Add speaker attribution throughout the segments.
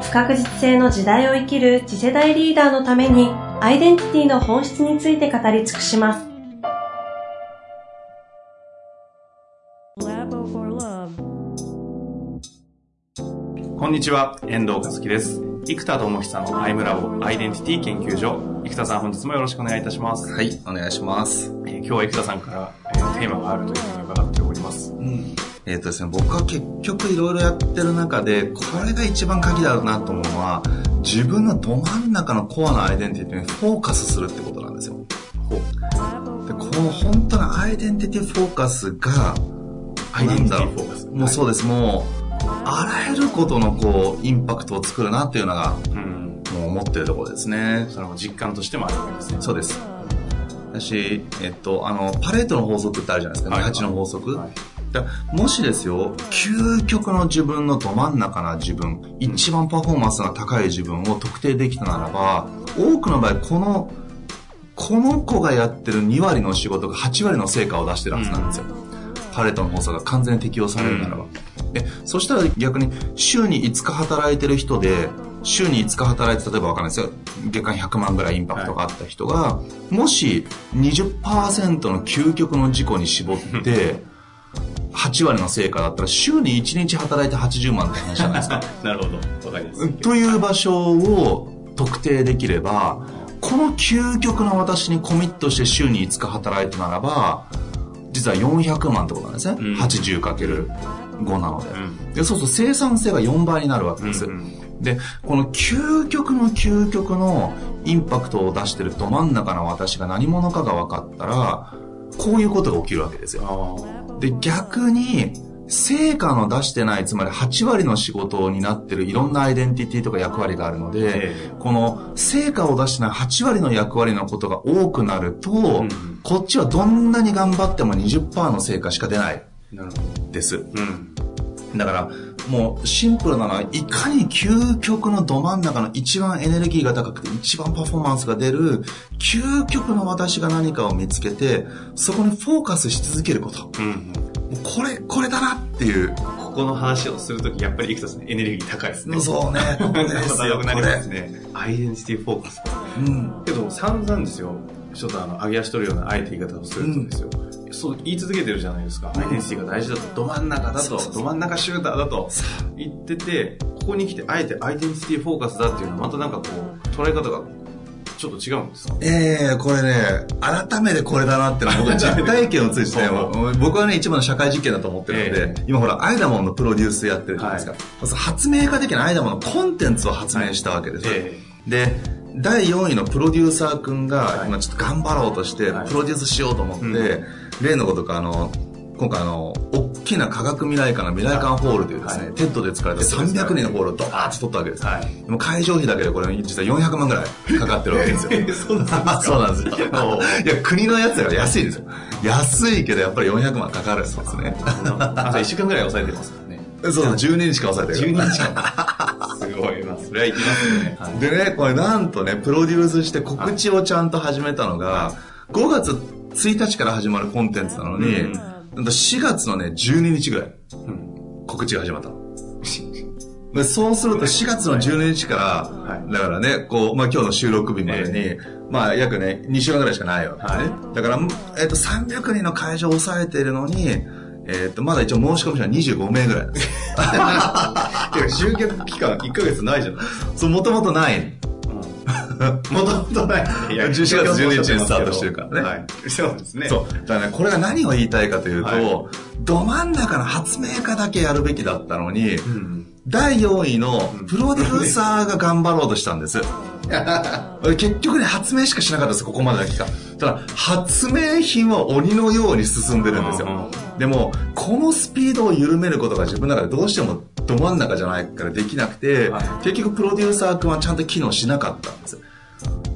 Speaker 1: 不確実性の時代を生きる次世代リーダーのためにアイデンティティの本質について語り尽くします。
Speaker 2: こんにちは、遠藤和樹です。生田智久のアイムラボアイデンティティ研究所。生田さん、本日もよろしくお願いいたします。
Speaker 3: はい、お願いします。
Speaker 2: えー、今日は生田さんから、えー、テーマがあるというふうに伺っております。うん。
Speaker 3: えっ、ー、とですね、僕は結局いろいろやってる中で、これが一番鍵だろうなと思うのは、自分のど真ん中のコアなアイデンティティにフォーカスするってことなんですよ。で、この本当のアイデンティティフォーカスが、
Speaker 2: アイデンティティフォーカス。
Speaker 3: もうそうです、もう、あらゆることのこう、インパクトを作るなっていうのが、うん、もう思ってるところですね。
Speaker 2: それも実感としてもあるわけですね。
Speaker 3: そうです。だし、えっと、あの、パレートの法則ってあるじゃないですか、はい、8の法則。はいだもしですよ、究極の自分のど真ん中な自分、一番パフォーマンスが高い自分を特定できたならば、多くの場合、この、この子がやってる2割の仕事が8割の成果を出してるはずなんですよ。うん、パレートの法則が完全に適用されるならば。うんえ、そしたら逆に週に5日働いてる人で、週に5日働いて、例えばわかんないですよ。月間100万ぐらいインパクトがあった人が、はい、もし20%の究極の事故に絞って、8割の成果だったら週に1日働いて80万って話じゃないですか。
Speaker 2: なるほど。わかります。
Speaker 3: という場所を特定できれば、この究極の私にコミットして週に5日働いてならば、実は400万ってことなんですね。うん、80× 5なのでうん、でそうすると生産性が4倍になるわけです、うんうん、でこの究極の究極のインパクトを出してるど真ん中の私が何者かが分かったらこういうことが起きるわけですよで逆に成果の出してない、つまり8割の仕事になってるいろんなアイデンティティとか役割があるので、この成果を出してない8割の役割のことが多くなると、うん、こっちはどんなに頑張っても20%の成果しか出ない。です。うん。だから、もうシンプルなのは、いかに究極のど真ん中の一番エネルギーが高くて一番パフォーマンスが出る、究極の私が何かを見つけて、そこにフォーカスし続けること。うん、これ、これだなっていう。
Speaker 2: ここの話をするとき、やっぱりいくつエネルギー高いですね。
Speaker 3: そうね。これ
Speaker 2: ですよ、なりますね。アイデンティティフォーカス。うん。けど、散々ですよ。ちょっとあの、上げ足取るようなあえて言い方をするとですよ。うんそう言い続けてるじゃないですか。アイデンティティが大事だと、ど真ん中だと、ど真ん中シューターだと。言ってて、ここに来てあえてアイデンティティフォーカスだっていうのはまたなんかこう、捉え方がちょっと違うんですか？
Speaker 3: ええー、これね、改めてこれだなってのは僕 実体験を通じて、僕はね、一番の社会実験だと思ってるので、えー、今ほら、アイダモンのプロデュースやってるじゃないですか。はい、発明家的なアイダモンのコンテンツを発明したわけです。よ。え。ー、で、第4位のプロデューサー君が今ちょっと頑張ろうとして、プロデュースしようと思って、例のことかあの、今回あの、大きな科学未来館の未来館ホールというですね、テッドで使われた300人のホールをドーンと取ったわけです。はい、でも会場費だけでこれ実は400万ぐらいかかってるわけですよ。
Speaker 2: そうなんですか？
Speaker 3: そうなんですよ。いや、国のやつが安いですよ。安いけどやっぱり400万かかるんですね。
Speaker 2: あ、1週間ぐらい抑えてますからね。
Speaker 3: そう、12日しか抑えて
Speaker 2: る。12日か。すごいな。それはいきますね。
Speaker 3: でね、これなんとね、プロデュースして告知をちゃんと始めたのが、5月1日から始まるコンテンツなのに、うん、なんと4月のね、12日ぐらい、うん、告知が始まったの。でそうすると4月の12日から、はい、だからね、こう、まあ今日の収録日までに、えー、まあ約ね、2週間ぐらいしかないわけね。はい、だから、えっ、ー、と、300人の会場を抑えているのに、えっ、ー、と、まだ一応申し込み者は25名ぐらい
Speaker 2: 集客期間1ヶ月ないじゃん。
Speaker 3: そう、もともとない。
Speaker 2: もともとない。
Speaker 3: いや、11月12日にスタートしてるからね。はい。
Speaker 2: そうですね。
Speaker 3: そう。だからね、これが何を言いたいかというと、はい、ど真ん中の発明家だけやるべきだったのに、うん、第4位のプロデューサーが頑張ろうとしたんです。結局ね、発明しかしなかったです、ここまでだけか。ただ、発明品は鬼のように進んでるんですよ。でも、このスピードを緩めることが自分の中でどうしてもど真ん中じゃないからできなくて、
Speaker 2: はい
Speaker 3: 結局プロデューサー君はちゃんと機能しなかったんです。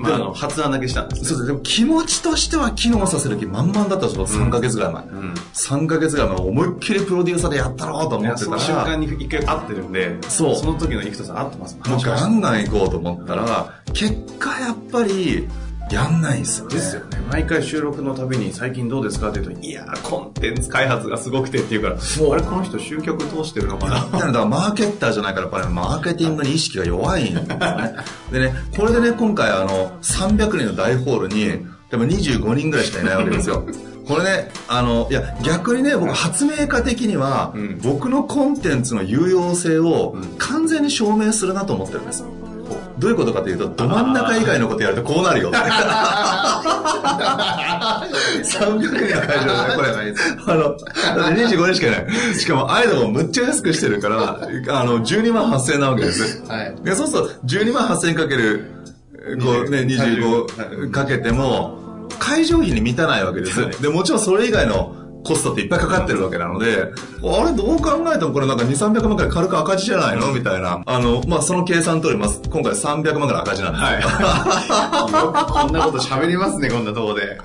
Speaker 2: まあ、あの、発案だけしたんですね。
Speaker 3: そうです。でも気持ちとしては機能させる気満々だったんですよ、3ヶ月ぐらい前。
Speaker 2: うん。
Speaker 3: 3ヶ月ぐらい前、思いっきりプロデューサーでやったろうと思ってたら、
Speaker 2: その瞬間に一回会ってるんで、
Speaker 3: そう
Speaker 2: その時の生田さん会ってます。
Speaker 3: もうガンガン行こうと思ったら、結果やっぱり、やんないんですよね。
Speaker 2: ですよね。毎回収録のたびに最近どうですか？って言うと、いやー、コンテンツ開発がすごくてって言うから、
Speaker 3: そう
Speaker 2: あれ、この人集客通してるのかな？
Speaker 3: だからマーケッターじゃないから、やっぱりマーケティングに意識が弱いんですよね。でね、これでね、今回あの、300人の大ホールに、でも25人ぐらいしかいないわけですよ。これね、あの、いや、逆にね、僕、発明家的には、
Speaker 2: うん
Speaker 3: 僕のコンテンツの有用性を
Speaker 2: うん
Speaker 3: 完全に証明するなと思ってるんです。どういうことかというと、ど真ん中以外のことやるとこうなるよ。300人の会場でね、これ。あの、だって25人しかいない。しかも、アイドルもむっちゃ安くしてるから、あの、12万8000円なわけです。
Speaker 2: はい。
Speaker 3: でそうすると、12万8000円かける、こうね、
Speaker 2: 20
Speaker 3: 25かけても、会場費に満たないわけです。で、もちろんそれ以外のコストっていっぱいかかってるわけなので、あれどう考えてもこれなんか2、300万くらい軽く赤字じゃないの？みたいな。あの、まあ、その計算通ります。今回300万くらい赤字なんで。
Speaker 2: はい。こんなこと喋りますね、こんなとこで。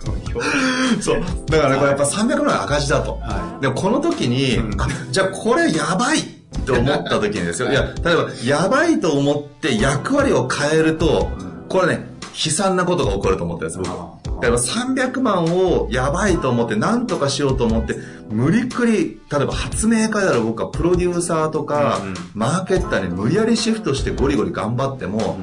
Speaker 3: そう。だからね、これやっぱ300万赤字だと。
Speaker 2: は
Speaker 3: でもこの時に、
Speaker 2: うん
Speaker 3: あじゃあこれやばいと思った時にですよ。いや、例えば、やばいと思って役割を変えると、これね、悲惨なことが起こると思ってるんです、僕は。だから300万をやばいと思って何とかしようと思って、無理くり、例えば発明家である僕はプロデューサーとか、
Speaker 2: うん
Speaker 3: マーケッターに無理やりシフトしてゴリゴリ頑張っても、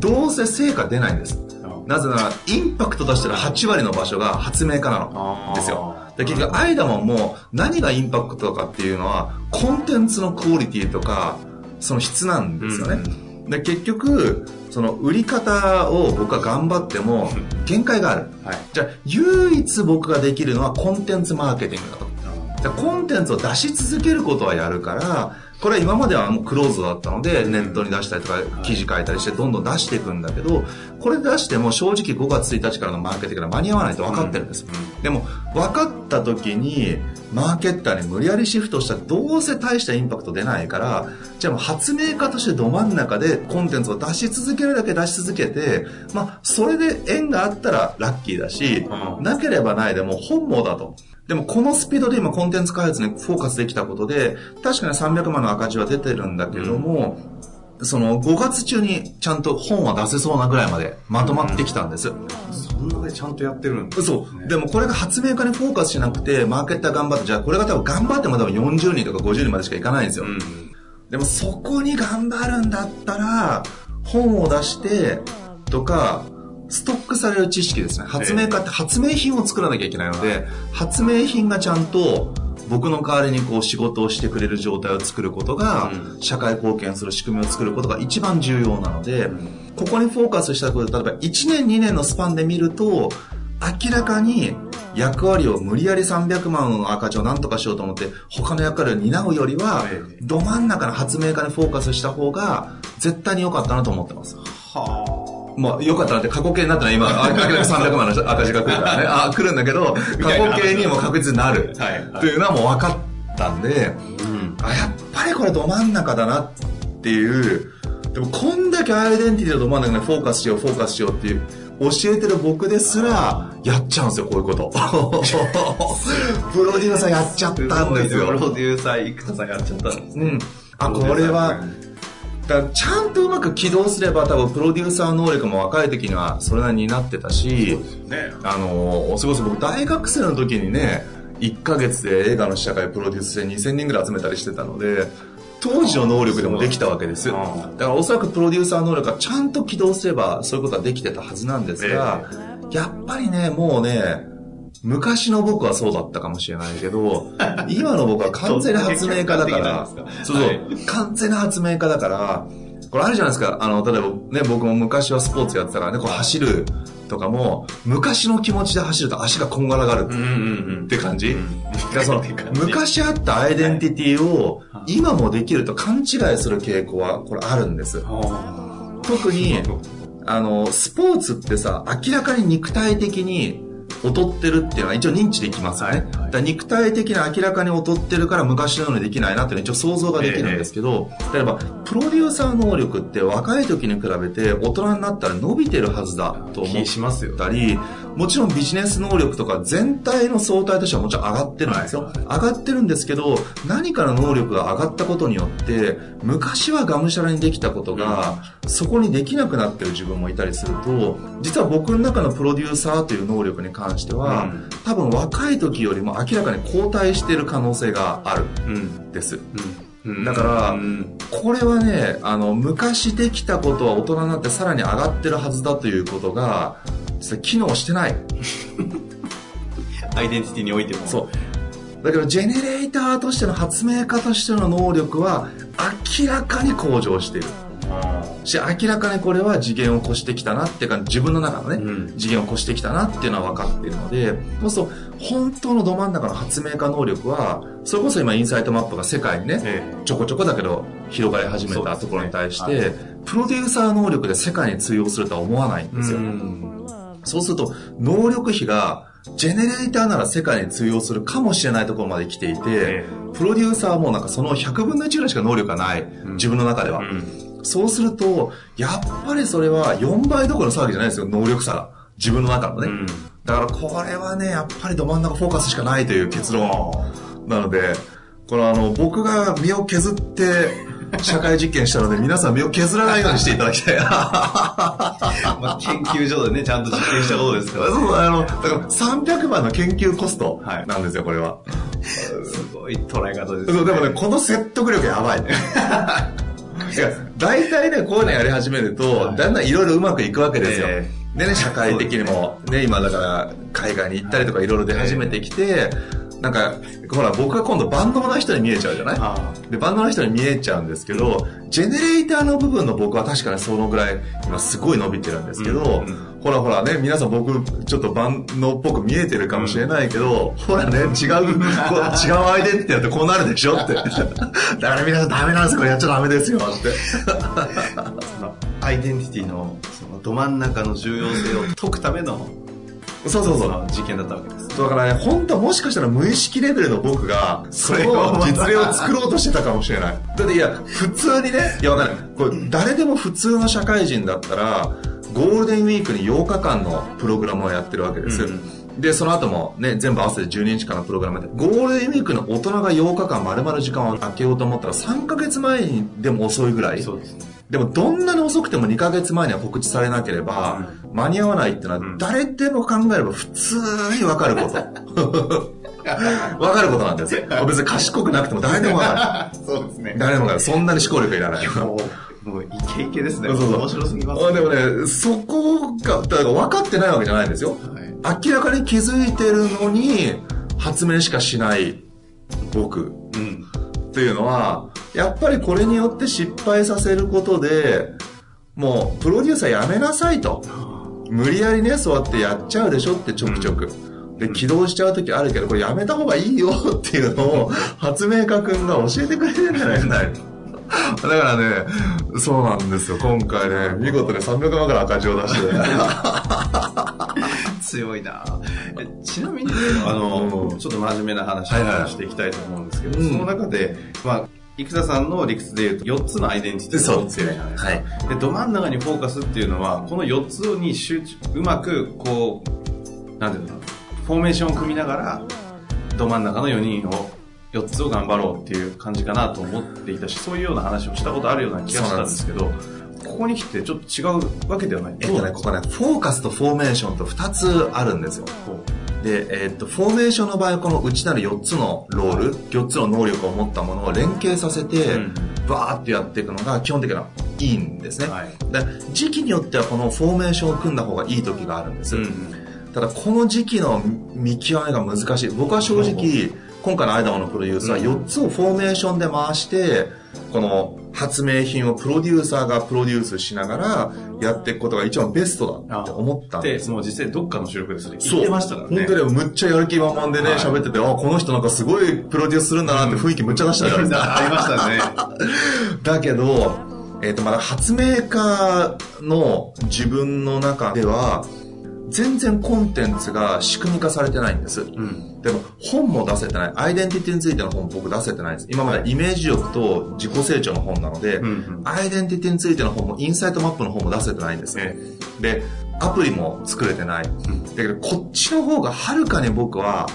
Speaker 3: どうせ成果出ないんです。なぜなら、インパクト出したら8割の場所が発明家なの。ですよ。で結局、アイダマンも何がインパクトかっていうのは、コンテンツのクオリティとか、その質なんですよね。で結局、その売り方を僕は頑張っても限界がある。
Speaker 2: はい。
Speaker 3: じゃあ、唯一僕ができるのはコンテンツマーケティングだと。じゃあコンテンツを出し続けることはやるから、これは今まではもうクローズドだったので、ネットに出したりとか、記事書いたりしてどんどん出していくんだけど、これ出しても正直5月1日からのマーケティングが間に合わないと分かってるんです。でも、分かった時に、マーケッターに無理やりシフトしたらどうせ大したインパクト出ないから、じゃあもう発明家としてど真ん中でコンテンツを出し続けるだけ出し続けて、まあ、それで縁があったらラッキーだし、
Speaker 2: うん。
Speaker 3: なければないでも本望だと。でもこのスピードで今コンテンツ開発にフォーカスできたことで、確かに300万の赤字は出てるんだけども、その5月中にちゃんと本は出せそうなぐらいまでまとまってきたんです。
Speaker 2: そんなでちゃんとやってるんです
Speaker 3: そう。でもこれが発明家にフォーカスしなくて、マーケッター頑張って、じゃあこれが多分頑張っても多分40人とか50人までしかいかないんですよ。
Speaker 2: うん。
Speaker 3: でもそこに頑張るんだったら、本を出して、とか、ストックされる知識ですね。発明家って発明品を作らなきゃいけないので、発明品がちゃんと僕の代わりにこう仕事をしてくれる状態を作ることが、
Speaker 2: うん。
Speaker 3: 社会貢献する仕組みを作ることが一番重要なので、ここにフォーカスしたことで、例えば1年2年のスパンで見ると、明らかに役割を無理やり300万の赤字を何とかしようと思って、他の役割を担うよりは
Speaker 2: ええ、
Speaker 3: ど真ん中の発明家にフォーカスした方が、絶対に良かったなと思ってます。
Speaker 2: は
Speaker 3: まあ、良かったなって過去形になってない今、あ明らかに300万の赤字が来るからね。あ、来るんだけど、過去形にも確実になる。というのはもう分かったんで、
Speaker 2: うん。
Speaker 3: あ、やっぱりこれど真ん中だなっていう、でもこんだけアイデンティティのど真ん中にフォーカスしよう、フォーカスしようっていう、教えてる僕ですら、やっちゃうんですよ、こういうこと。プロデューサーやっちゃったんですよ。
Speaker 2: プロデューサー、生田さんやっちゃったんですね。
Speaker 3: うん。あ、これは、だからちゃんとうまく起動すれば多分プロデューサー能力も若い時にはそれなりになってたし、
Speaker 2: ね。
Speaker 3: あの、それこそ僕大学生の時にね、1ヶ月で映画の試写会プロデュースで2000人ぐらい集めたりしてたので、当時の能力でもできたわけです。だ
Speaker 2: うん
Speaker 3: からおそらくプロデューサー能力がちゃんと起動すればそういうことはできてたはずなんですが、やっぱりね、もうね、昔の僕はそうだったかもしれないけど、今の僕は完全に発明家だから、そうそう、
Speaker 2: はい
Speaker 3: 完全な発明家だから、これあるじゃないですか。あの、例えばね、僕も昔はスポーツやってたからね、こう走るとかも、昔の気持ちで走ると足がこんがらがるって 感じ、昔あったアイデンティティを今もできると勘違いする傾向はこれあるんです。
Speaker 2: は
Speaker 3: 特に、あの、スポーツってさ、明らかに肉体的に劣ってるっていうのは一応認知できますよね。はいはい、だ肉体的に明らかに劣ってるから昔のようにできないなっていうのは一応想像ができるんですけど、えー、例えば、プロデューサー能力って若い時に比べて大人になったら伸びてるはずだと思ったり、もちろんビジネス能力とか全体の相対としてはもちろん上がってるんですよ。上がってるんですけど、何かの能力が上がったことによって、昔はがむしゃらにできたことが、そこにできなくなってる自分もいたりすると、実は僕の中のプロデューサーという能力に関しては、うん、多分若い時よりも明らかに後退している可能性があるんです。うん、だから、これはね、あの、昔できたことは大人になってさらに上がってるはずだということが、実は機能してない。
Speaker 2: アイデンティティにおいても。
Speaker 3: そう。だけど、ジェネレーターとしての発明家としての能力は明らかに向上している。し、明らかにこれは次元を越してきたなっていうか、自分の中のね、うん、次元を越してきたなっていうのは分かっているので、そうすると、本当のど真ん中の発明家能力は、それこそ今インサイトマップが世界にね、ええ、ちょこちょこだけど広がり始めたところに対して、ねはい、プロデューサー能力で世界に通用するとは思わないんですよ。そうすると、能力比が、ジェネレーターなら世界に通用するかもしれないところまで来ていて、プロデューサーもなんかその100分の1ぐらいしか能力がない。自分の中では。そうすると、やっぱりそれは4倍どころの騒ぎじゃないですよ、能力差が。自分の中のね。だからこれはね、やっぱりど真ん中フォーカスしかないという結論なので、このあの、僕が身を削って、社会実験したので、皆さん身を削らないようにしていただきたい。ま
Speaker 2: あ、研究所でね、ちゃんと実験したことですから。
Speaker 3: そう、あの、だから300万の研究コストなんですよ、これは。
Speaker 2: すごい捉え方です、
Speaker 3: ね。そう、でもね、この説得力やばいね。いや、大体ね、こういうのやり始めると、だんだんいろいろうまくいくわけですよ。でね、社会的にも、ね、今だから海外に行ったりとかいろいろ出始めてきて、なんか、ほら、僕は今度バンドの人に見えちゃうじゃない？で、バンドの人に見えちゃうんですけど、ジェネレーターの部分の僕は確かにそのぐらい、今すごい伸びてるんですけど、うんうん、ほらほらね、皆さん僕、ちょっとバンドっぽく見えてるかもしれないけど、うん、ほらね、違う、違うアイデンティティだとこうなるでしょって。だから皆さんダメなんですよ、これやっちゃダメですよ、って。
Speaker 2: アイデンティティの、そのど真ん中の重要性を解くための
Speaker 3: そうそうそう。
Speaker 2: 事件だったわけです。
Speaker 3: だからね、本当はもしかしたら無意識レベルの僕が、それを実例を作ろうとしてたかもしれない。だっていや、普通にね、いやわかんない。これ、誰でも普通の社会人だったら、ゴールデンウィークに8日間のプログラムをやってるわけです。うんで、その後もね、全部合わせて12日間のプログラムで、ゴールデンウィークの大人が8日間丸々時間を空けようと思ったら3ヶ月前にでも遅いぐらい。そうですね。でもどんなに遅くても2ヶ月前には告知されなければ、間に合わないってのは誰でも考えれば普通にわかること。わかることなんですよ。別に賢くなくても誰でもわかる。
Speaker 2: そうですね。
Speaker 3: 誰でもわかる。そんなに思考力いらない。
Speaker 2: もうイケイケですね。そうそう面白すぎます、
Speaker 3: ね。でもね、そこが、だから分かってないわけじゃないんですよ。はい、明らかに気づいてるのに、発明しかしない僕。うん。っていうのは、やっぱりこれによって失敗させることで、もう、プロデューサーやめなさいと。無理やりね、そうやってやっちゃうでしょってちょくちょく。で、起動しちゃう時あるけど、これやめた方がいいよ っていうのを、発明家くんが教えてくれてるんじゃないかな。だからね、そうなんですよ。今回ね、見事で300万から赤字を出して。
Speaker 2: 強いな。ちなみに、あの、ちょっと真面目な話をしていきたいと思うんですけど、はいはい、その中で、まあ、生田さんの理屈で言うと4つのアイデンティティを持ってるじゃないですか。はい、で、ど真ん中にフォーカスっていうのは、この4つに集中、うまく、こう、なんていうのフォーメーションを組みながら、ど真ん中の4人を、4つを頑張ろうっていう感じかなと思っていたし、そういうような話をしたことあるような気がしたんですけど、ここに来てちょっと違うわけではない
Speaker 3: えっとね、ここね、フォーカスとフォーメーションと2つあるんですよ。で、えー、っと、フォーメーションの場合はこの内なる4つのロール、4つの能力を持ったものを連携させて、バーってやっていくのが基本的ないいんですね。はい、時期によってはこのフォーメーションを組んだ方がいい時があるんです。うん、ただこの時期の見極めが難しい。僕は正直、今回のアイダマのプロデュースは4つをフォーメーションで回して、この発明品をプロデューサーがプロデュースしながらやっていくことが一番ベストだって思ったんで
Speaker 2: す。もう実際どっかの収録でそれ言ってましたからね。
Speaker 3: 本当にむっちゃやる気満々でね、喋、はい、ってて、あ、この人なんかすごいプロデュースするんだなって雰囲気むっちゃ出したじゃないですか。
Speaker 2: ありましたね。
Speaker 3: だけど、えっ、ー、と、まだ発明家の自分の中では、全然コンテンツが仕組み化されてないんです。うん、でも本も出せてない。アイデンティティについての本僕出せてないんです。今までイメージ力と自己成長の本なので、うんうん、アイデンティティについての本もインサイトマップの本も出せてないんです。えで、アプリも作れてない。だけどこっちの方がはるかに僕は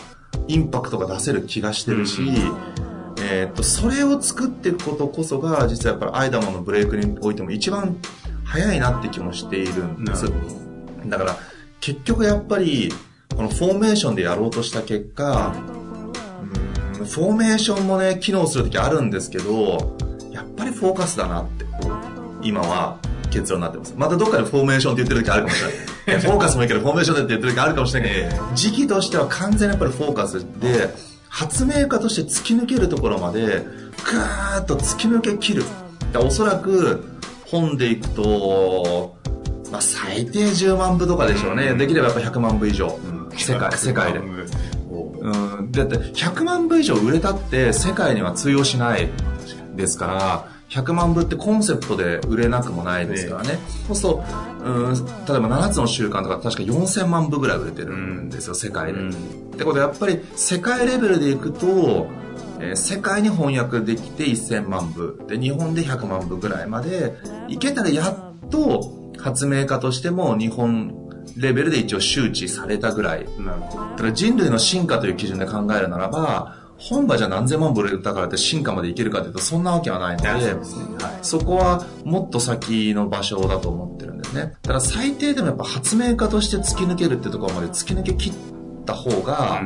Speaker 3: インパクトが出せる気がしてるし、うんえー、っと、それを作っていくことこそが、実はやっぱりアイダモのブレイクにおいても一番早いなって気もしているんです。だから、結局やっぱり、このフォーメーションでやろうとした結果、うん、フォーメーションもね、機能するときあるんですけど、やっぱりフォーカスだなって、今は結論になってます。またどっかでフォーメーションって言ってる時あるかもしれない。フォーカスもいいけど、フォーメーションでって言ってる時あるかもしれないけど、時期としては完全にやっぱりフォーカスで、発明家として突き抜けるところまで、ガーッと突き抜け切る。おそらく、本でいくと、まあ、最低10万部とかでしょうね。できればやっぱ100万部以上。うん、世界、世界で。うん、だって100万部以上売れたって世界には通用しないですから、100万部ってコンセプトで売れなくもないですからね。そうすると、うん、例えば7つの習慣とか確か4000万部ぐらい売れてるんですよ、世界で。うん、ってことでやっぱり世界レベルでいくと、えー、世界に翻訳できて1000万部。で、日本で100万部ぐらいまでいけたらやっと発明家としても日本レベルで一応周知されたぐらい。なるほど。だから人類の進化という基準で考えるならば、本場じゃ何千万部売れたからって進化までいけるかというとそんなわけはないので、はい、そこはもっと先の場所だと思ってるんですね。ただ最低でもやっぱ発明家として突き抜けるってところまで突き抜け切った方が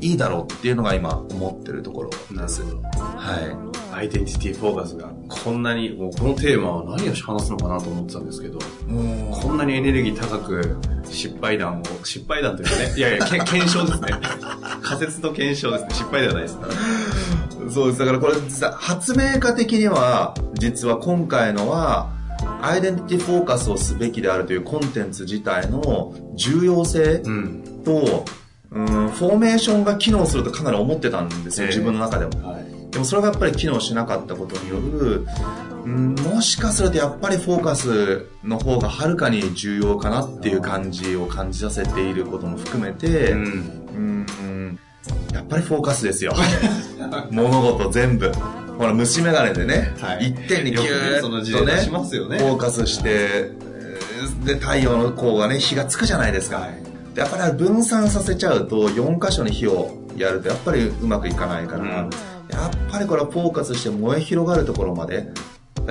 Speaker 3: いいだろうっていうのが今思ってるところです。はい。
Speaker 2: アイデンティティフォーカスがこんなに、もうこのテーマは何を話すのかなと思ってたんですけど、こんなにエネルギー高く失敗談を、失敗談というかね、いやいや、け検証ですね。仮説と検証ですね。失敗ではないです。
Speaker 3: そうです。だからこれ、発明家的には、実は今回のは、アイデンティティフォーカスをすべきであるというコンテンツ自体の重要性と、うん、うんフォーメーションが機能するとかなり思ってたんですよ、自分の中でも。はいでもそれがやっぱり機能しなかったことによる、うん、もしかするとやっぱりフォーカスの方がはるかに重要かなっていう感じを感じさせていることも含めて、うん、うんやっぱりフォーカスですよ。物事全部。ほら、虫眼鏡でね、はい、一点にギューッとね、ねフォーカスして、で、太陽の光がね、火がつくじゃないですか。はい、でやっぱり分散させちゃうと、4箇所に火をやると、やっぱりうまくいかないから、うんやっぱりこれはフォーカスして燃え広がるところまで、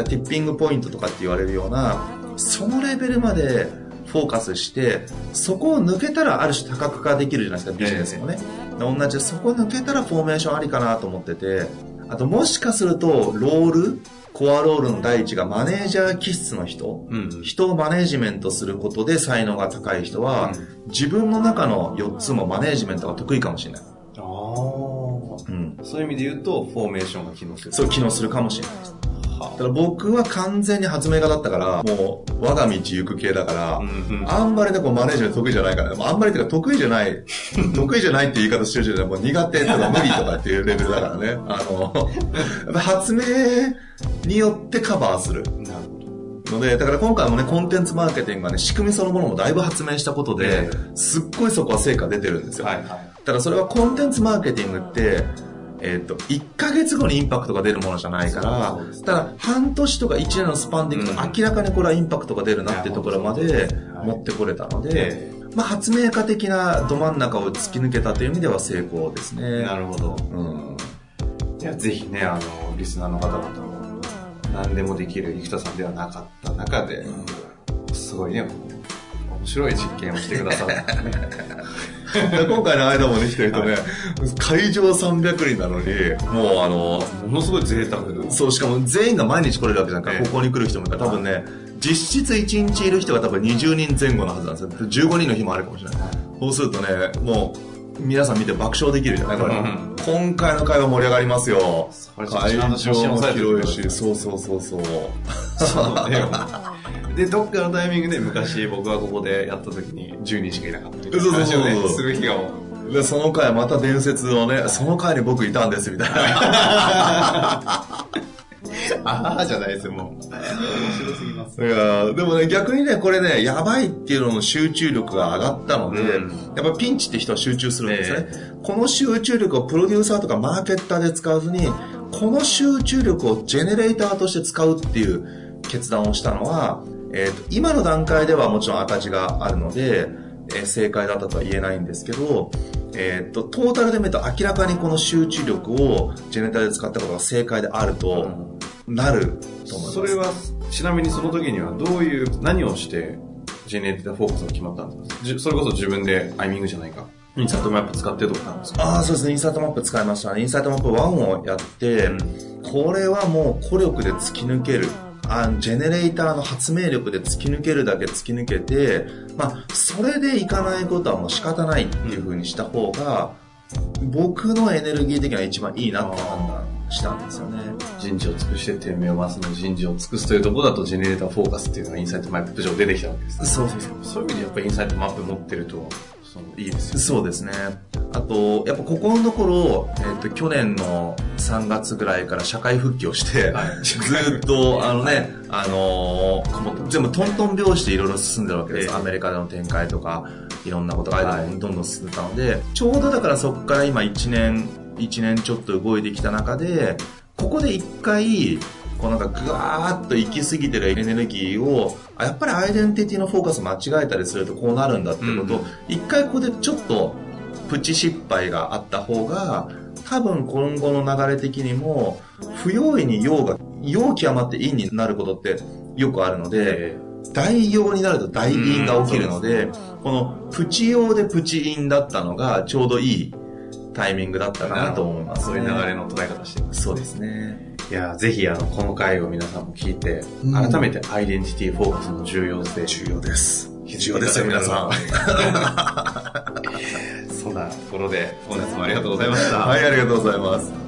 Speaker 3: ティッピングポイントとかって言われるような、そのレベルまでフォーカスして、そこを抜けたらある種多角化できるじゃないですか、ビジネスもね。同じ、そこを抜けたらフォーメーションありかなと思ってて、あともしかすると、ロール、コアロールの第一がマネージャー気質の人、うん、人をマネージメントすることで才能が高い人は、うん、自分の中の4つもマネージメントが得意かもしれない。
Speaker 2: うん、そういう意味で言うと、フォーメーションが機能する。
Speaker 3: そう、機能するかもしれないです。だから僕は完全に発明家だったから、もう我が道行く系だから、うんうん、あんまりね、こうマネージメント得意じゃないから、あんまりっていうか得意じゃない、得意じゃないって言い方してるじゃもう苦手とか無理とかっていうレベルだからね。あの、やっぱ発明によってカバーする。なるほど。ので、だから今回もね、コンテンツマーケティングがね、仕組みそのものもだいぶ発明したことで、すっごいそこは成果出てるんですよ。はいはい。ただそれはコンテンツマーケティングって、えっ、ー、と、1ヶ月後にインパクトが出るものじゃないから、ただ半年とか1年のスパンでいくと明らかにこれはインパクトが出るなっていうところまで持ってこれたので、まあ、発明家的など真ん中を突き抜けたという意味では成功ですね。
Speaker 2: なるほど。うん。いや、ぜひね、あの、リスナーの方々も、何でもできる生田さんではなかった中で、うん、すごいね、面白い実験をしてくださって、
Speaker 3: 今回の間もね、来てる人ね、会場300人なのに、もうあの、
Speaker 2: ものすごい贅沢
Speaker 3: そう、しかも全員が毎日来れるわけじゃんか、ここに来る人もいるから、多分ね、実質1日いる人が多分20人前後のはずなんですよ。15人の日もあるかもしれない。そうするとね、もう、皆さん見て爆笑できるじゃないこれ。今回の会話盛り上がりますよ。会場も広いし、そうそうそうそう。
Speaker 2: で、どっかのタイミングで昔僕はここでやった時に10人しかいなかったみたいな話をね、する日が
Speaker 3: で、その回また伝説をね、その回に僕いたんですみたいな。
Speaker 2: ああじゃないですよ、もう。面白すぎます。
Speaker 3: いやでもね、逆にね、これね、やばいっていうのの集中力が上がったので、うん、やっぱピンチって人は集中するんですね、えー、この集中力をプロデューサーとかマーケッターで使わずに、この集中力をジェネレーターとして使うっていう決断をしたのは、えーと、今の段階ではもちろん赤字があるので、えー、正解だったとは言えないんですけど、えっ、ー、と、トータルで見ると明らかにこの集中力をジェネタで使ったことが正解であるとなると思います。
Speaker 2: それは、ちなみにその時にはどういう、何をしてジェネレーターフォーカスが決まったんですか？それこそ自分でアイミングじゃないか。インサイトマップ使ってとかなんですか？
Speaker 3: ああ、そうですね。インサイトマップ使いましたね。インサイトマップ1をやって、これはもう孤力で突き抜ける。あジェネレーターの発明力で突き抜けるだけ突き抜けて、まあ、それでいかないことはもう仕方ないっていうふうにした方が、僕のエネルギー的には一番いいなって判断したんですよね。
Speaker 2: 人事を尽くして天命を回すの人事を尽くすというところだと、ジェネレーターフォーカスっていうのがインサイトマップ上出てきたわけです、
Speaker 3: ね。そうそうそう。
Speaker 2: そういう意味でやっぱりインサイトマップ持ってると、そのいいですよ、
Speaker 3: ね。そうですね。あと、やっぱここのところ、えっ、ー、と、去年の3月ぐらいから社会復帰をして、はい、ずっと、あのね、あのー、全部トントン拍子でいろいろ進んでるわけです。アメリカでの展開とか、いろんなことがどんどん進んでたので、ちょうどだからそこから今1年、1年ちょっと動いてきた中で、ここで一回、こうなんかぐわーっと行き過ぎてるエネルギーを、やっぱりアイデンティティのフォーカス間違えたりするとこうなるんだってことを、一、うん、回ここでちょっとプチ失敗があった方が、多分今後の流れ的にも、不用意に用が、用極まって陰になることってよくあるので、大用になると大陰が起きるので、このプチ用でプチ陰だったのがちょうどいいタイミングだったかなと思います、
Speaker 2: ね、そういう流れの捉え方してます。
Speaker 3: そうですね。
Speaker 2: いや、ぜひあの、この回を皆さんも聞いて、改めてアイデンティティフォーカスの重要性。
Speaker 3: 重要です。重要ですよ、皆さん。
Speaker 2: そんなところで、本日もありがとうございました。
Speaker 3: はい、ありがとうございます。